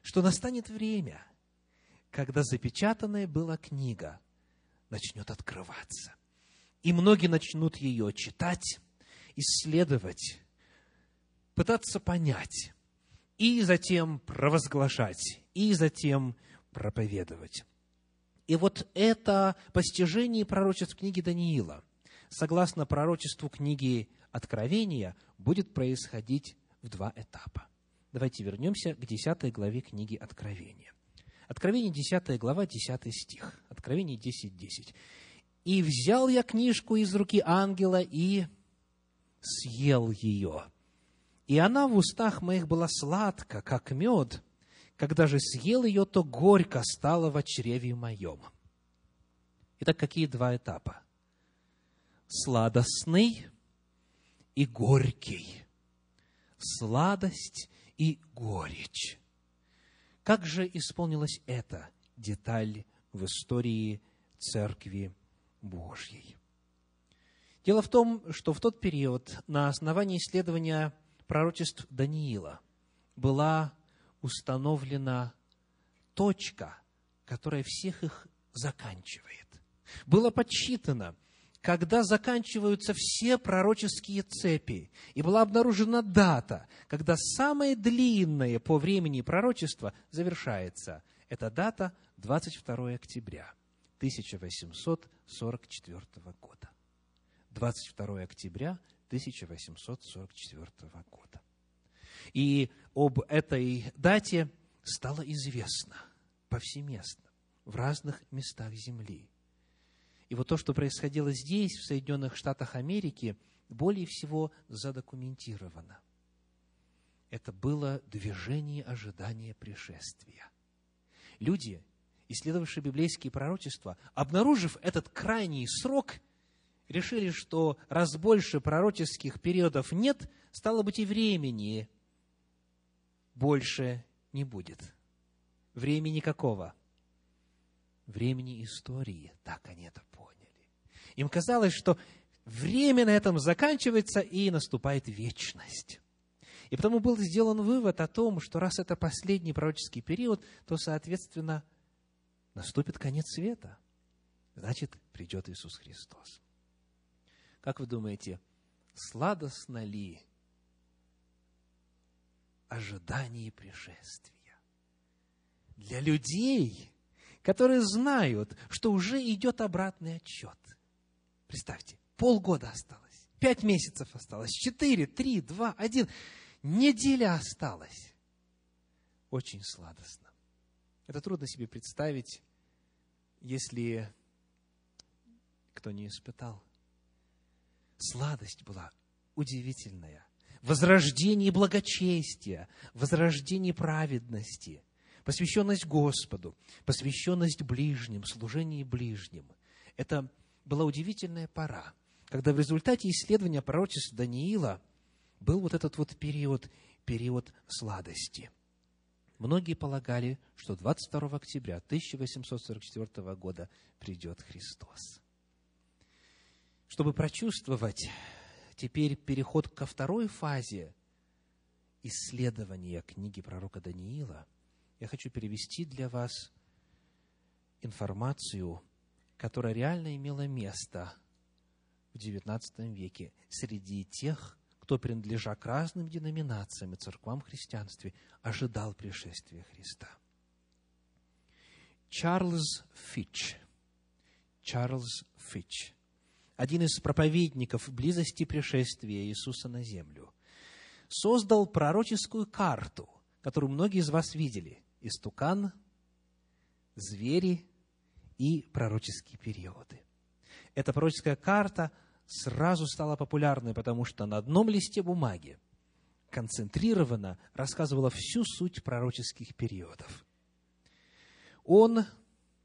что настанет время, когда запечатанная была книга начнет открываться. И многие начнут ее читать, исследовать, пытаться понять, и затем провозглашать, и затем проповедовать. И вот это постижение пророчеств книги Даниила, согласно пророчеству книги Откровения, будет происходить в два этапа. Давайте вернемся к 10 главе книги Откровения. Откровение 10 глава, 10 стих. Откровение 10, 10. «И взял я книжку из руки ангела и съел ее. И она в устах моих была сладка, как мед. Когда же съел ее, то горько стало в чреве моем. Итак, какие два этапа? Сладостный и горький. Сладость и горечь. Как же исполнилась эта деталь в истории Церкви Божьей? Дело в том, что в тот период на основании исследования пророчеств Даниила была установлена точка, которая всех их заканчивает. Было подсчитано, когда заканчиваются все пророческие цепи, и была обнаружена дата, когда самое длинное по времени пророчество завершается. Эта дата 22 октября 1844 года. 22 октября 1844 года. И об этой дате стало известно повсеместно, в разных местах Земли. И вот то, что происходило здесь, в Соединенных Штатах Америки, более всего задокументировано. Это было движение ожидания пришествия. Люди, исследовавшие библейские пророчества, обнаружив этот крайний срок – решили, что раз больше пророческих периодов нет, стало быть, и времени больше не будет. Времени какого? Времени истории. Так они это поняли. Им казалось, что время на этом заканчивается и наступает вечность. И потому был сделан вывод о том, что раз это последний пророческий период, то, соответственно, наступит конец света. Значит, придет Иисус Христос. Как вы думаете, сладостно ли ожидание пришествия? Для людей, которые знают, что уже идет обратный отчет. Представьте, полгода осталось, пять месяцев осталось, четыре, три, два, один. Неделя осталась. Очень сладостно. Это трудно себе представить, если кто не испытал. Сладость была удивительная. Возрождение благочестия, возрождение праведности, посвященность Господу, посвященность ближним, служение ближним. Это была удивительная пора, когда в результате исследования пророчества Даниила был вот этот вот период, период сладости. Многие полагали, что 22 октября 1844 года придет Христос. Чтобы прочувствовать теперь переход ко второй фазе исследования книги пророка Даниила, я хочу перевести для вас информацию, которая реально имела место в XIX веке среди тех, кто, принадлежа к разным деноминациям и церквам в христианстве, ожидал пришествия Христа. Чарльз Фич, Чарльз Фич, один из проповедников близости пришествия Иисуса на землю, создал пророческую карту, которую многие из вас видели. Истукан, звери и пророческие периоды. Эта пророческая карта – сразу стала популярной, потому что на одном листе бумаги концентрированно рассказывала всю суть пророческих периодов. Он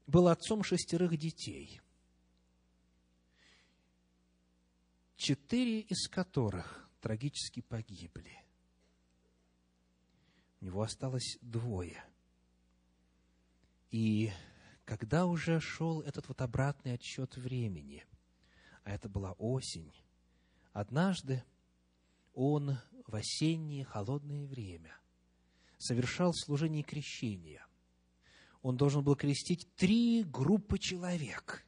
был отцом шестерых детей, четыре из которых трагически погибли. У него осталось двое. И когда уже шел этот вот обратный отсчет времени – а это была осень, однажды он в осеннее холодное время совершал служение крещения. Он должен был крестить три группы человек,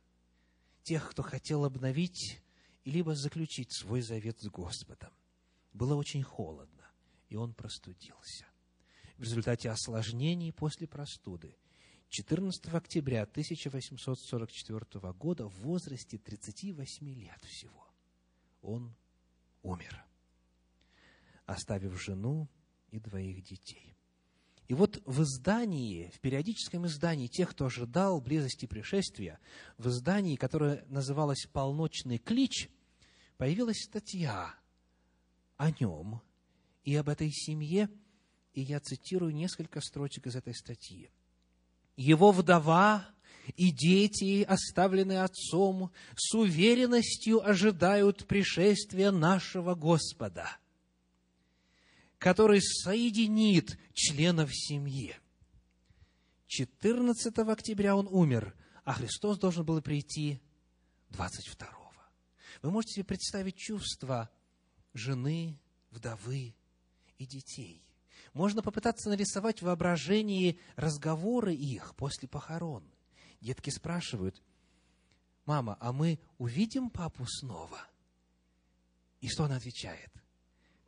тех, кто хотел обновить либо заключить свой завет с Господом. Было очень холодно, и он простудился. В результате осложнений после простуды 14 октября 1844 года в возрасте 38 лет всего он умер, оставив жену и двоих детей. И вот в издании, в периодическом издании тех, кто ожидал близости пришествия, в издании, которое называлось «Полночный клич», появилась статья о нем и об этой семье, и я цитирую несколько строчек из этой статьи – его вдова и дети, оставленные отцом, с уверенностью ожидают пришествия нашего Господа, который соединит членов семьи. 14 октября он умер, а Христос должен был прийти 22-го. Вы можете себе представить чувства жены, вдовы и детей – можно попытаться нарисовать в воображении разговоры их после похорон. Детки спрашивают, мама, а мы увидим папу снова? И что она отвечает?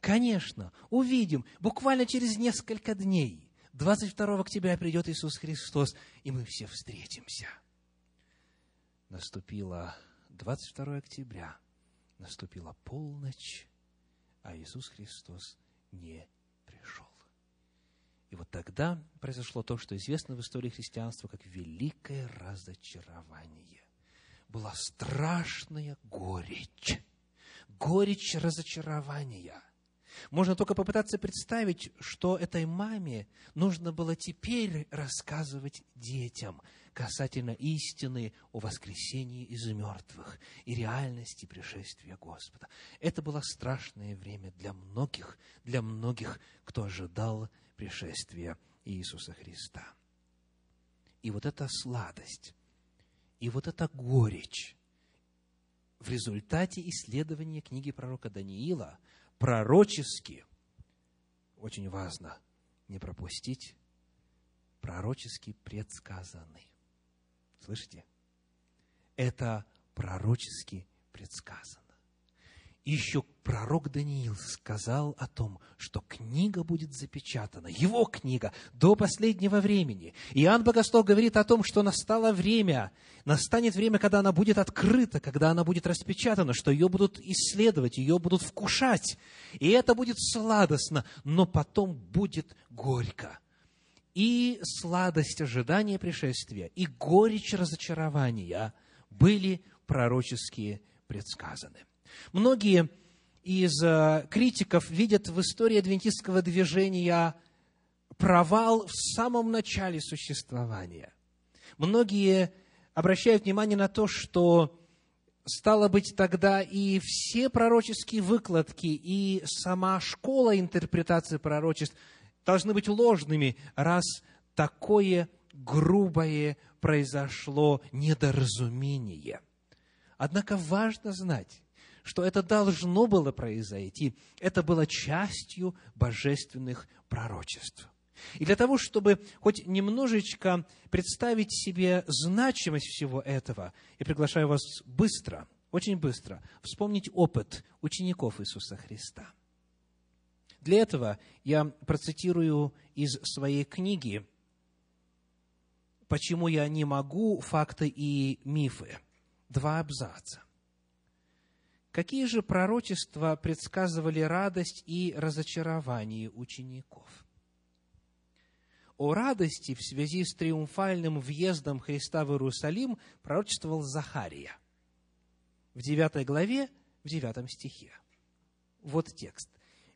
Конечно, увидим, буквально через несколько дней. 22 октября придет Иисус Христос, и мы все встретимся. Наступило 22 октября, наступила полночь, а Иисус Христос не пришел. И вот тогда произошло то, что известно в истории христианства как великое разочарование. Была страшная горечь. Горечь разочарования. Можно только попытаться представить, что этой маме нужно было теперь рассказывать детям касательно истины о воскресении из мертвых и реальности пришествия Господа. Это было страшное время для многих, для многих, кто ожидал пришествия Иисуса Христа. И вот эта сладость, и вот эта горечь в результате исследования книги пророка Даниила пророчески, очень важно не пропустить, пророчески предсказаны. Слышите? Это пророчески предсказано. Еще пророк Даниил сказал о том, что книга будет запечатана, его книга, до последнего времени. Иоанн Богослов говорит о том, что настало время, настанет время, когда она будет открыта, когда она будет распечатана, что ее будут исследовать, ее будут вкушать. И это будет сладостно, но потом будет горько. И сладость ожидания пришествия, и горечь разочарования были пророческие предсказаны. Многие из э, критиков видят в истории адвентистского движения провал в самом начале существования. Многие обращают внимание на то, что стало быть тогда и все пророческие выкладки, и сама школа интерпретации пророчеств должны быть ложными, раз такое грубое произошло недоразумение. Однако важно знать, что это должно было произойти. Это было частью божественных пророчеств. И для того, чтобы хоть немножечко представить себе значимость всего этого, я приглашаю вас быстро, очень быстро вспомнить опыт учеников Иисуса Христа. Для этого я процитирую из своей книги «Почему я не могу. Факты и мифы». Два абзаца. Какие же пророчества предсказывали радость и разочарование учеников? О радости в связи с триумфальным въездом Христа в Иерусалим пророчествовал Захария в 9 главе, в 9 стихе. Вот текст.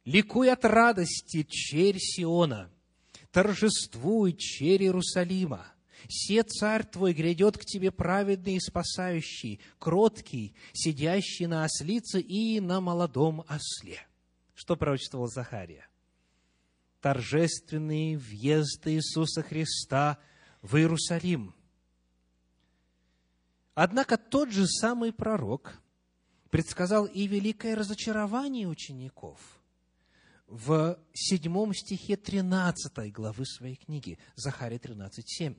«Ликуй от радости, черь Сиона, торжествуй, черь Иерусалима, Се царь твой грядет к тебе праведный и спасающий, кроткий, сидящий на ослице и на молодом осле. Что пророчествовал Захария? Торжественный въезд Иисуса Христа в Иерусалим. Однако тот же самый пророк предсказал и великое разочарование учеников – в седьмом стихе 13 главы своей книги, Захария 13, 7.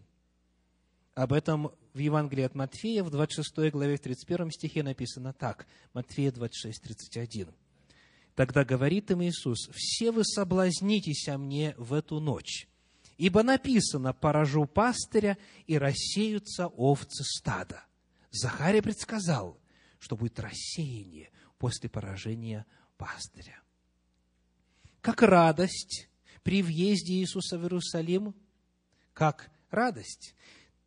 Об этом в Евангелии от Матфея в 26 главе, в 31 стихе написано так. Матфея 26, 31. Тогда говорит им Иисус, «Все вы соблазнитесь о мне в эту ночь, ибо написано, поражу пастыря, и рассеются овцы стада». Захария предсказал, что будет рассеяние после поражения пастыря. Как радость при въезде Иисуса в Иерусалим, как радость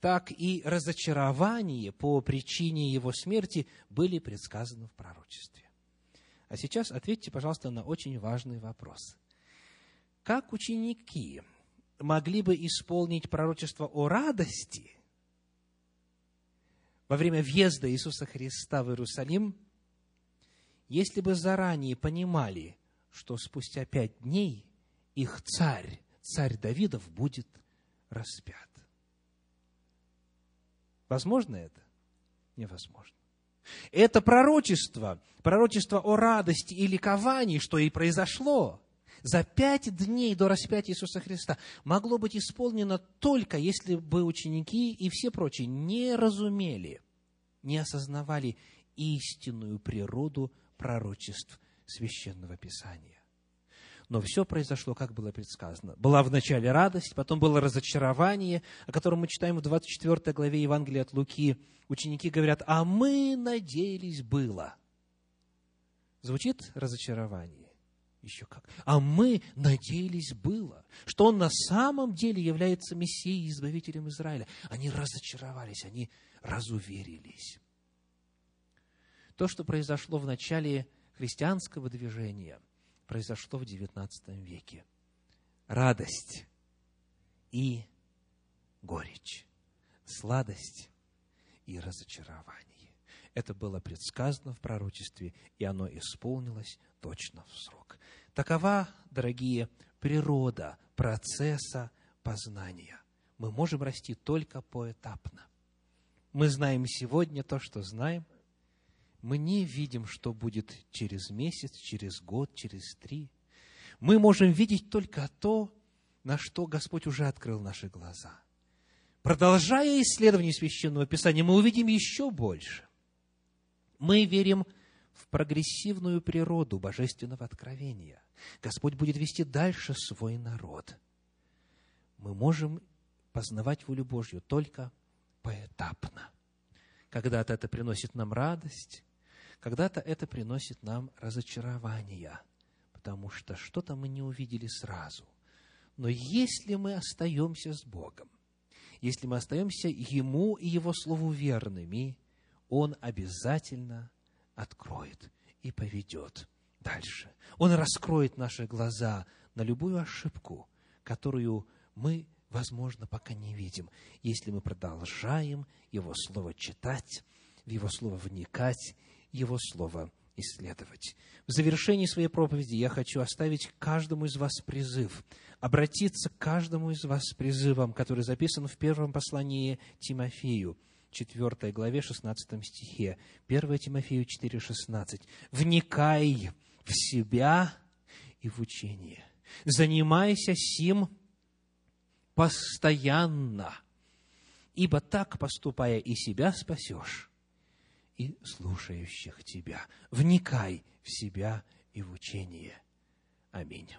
так и разочарование по причине его смерти были предсказаны в пророчестве. А сейчас ответьте, пожалуйста, на очень важный вопрос. Как ученики могли бы исполнить пророчество о радости во время въезда Иисуса Христа в Иерусалим, если бы заранее понимали, что спустя пять дней их царь, царь Давидов, будет распят? Возможно это? Невозможно. Это пророчество, пророчество о радости и ликовании, что и произошло за пять дней до распятия Иисуса Христа, могло быть исполнено только если бы ученики и все прочие не разумели, не осознавали истинную природу пророчеств Священного Писания. Но все произошло, как было предсказано. Была вначале радость, потом было разочарование, о котором мы читаем в 24 главе Евангелия от Луки. Ученики говорят, а мы надеялись было. Звучит разочарование? Еще как. А мы надеялись было, что он на самом деле является Мессией, Избавителем Израиля. Они разочаровались, они разуверились. То, что произошло в начале христианского движения – произошло в XIX веке. Радость и горечь, сладость и разочарование. Это было предсказано в пророчестве, и оно исполнилось точно в срок. Такова, дорогие, природа процесса познания. Мы можем расти только поэтапно. Мы знаем сегодня то, что знаем, мы не видим, что будет через месяц, через год, через три. Мы можем видеть только то, на что Господь уже открыл наши глаза. Продолжая исследование Священного Писания, мы увидим еще больше. Мы верим в прогрессивную природу божественного откровения. Господь будет вести дальше свой народ. Мы можем познавать волю Божью только поэтапно. Когда-то это приносит нам радость, когда-то это приносит нам разочарование, потому что что-то мы не увидели сразу. Но если мы остаемся с Богом, если мы остаемся Ему и Его Слову верными, Он обязательно откроет и поведет дальше. Он раскроет наши глаза на любую ошибку, которую мы, возможно, пока не видим, если мы продолжаем Его Слово читать, в Его Слово вникать, Его Слово исследовать. В завершении своей проповеди я хочу оставить каждому из вас призыв, обратиться к каждому из вас с призывом, который записан в первом послании Тимофею, 4 главе, 16 стихе, 1 Тимофею 4, 16. «Вникай в себя и в учение, занимайся сим постоянно, ибо так, поступая, и себя спасешь, и слушающих тебя. Вникай в себя и в учение. Аминь.